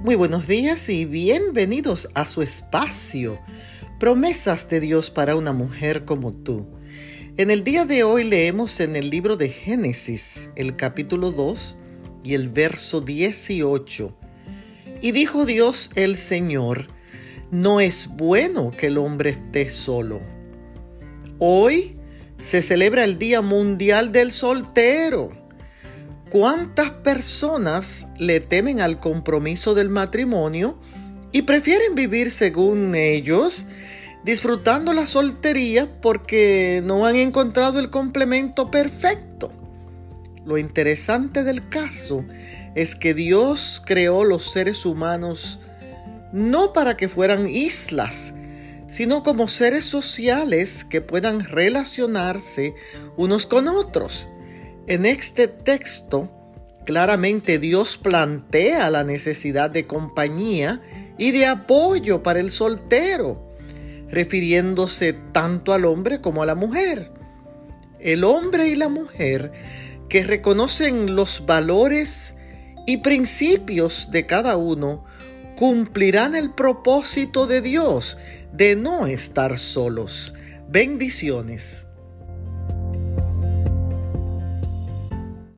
Muy buenos días y bienvenidos a su espacio. Promesas de Dios para una mujer como tú. En el día de hoy leemos en el libro de Génesis, el capítulo 2 y el verso 18. Y dijo Dios el Señor, no es bueno que el hombre esté solo. Hoy se celebra el Día Mundial del Soltero. ¿Cuántas personas le temen al compromiso del matrimonio y prefieren vivir según ellos, disfrutando la soltería porque no han encontrado el complemento perfecto? Lo interesante del caso es que Dios creó los seres humanos no para que fueran islas, sino como seres sociales que puedan relacionarse unos con otros en este texto, claramente Dios plantea la necesidad de compañía y de apoyo para el soltero, refiriéndose tanto al hombre como a la mujer. El hombre y la mujer que reconocen los valores y principios de cada uno cumplirán el propósito de Dios de no estar solos. Bendiciones.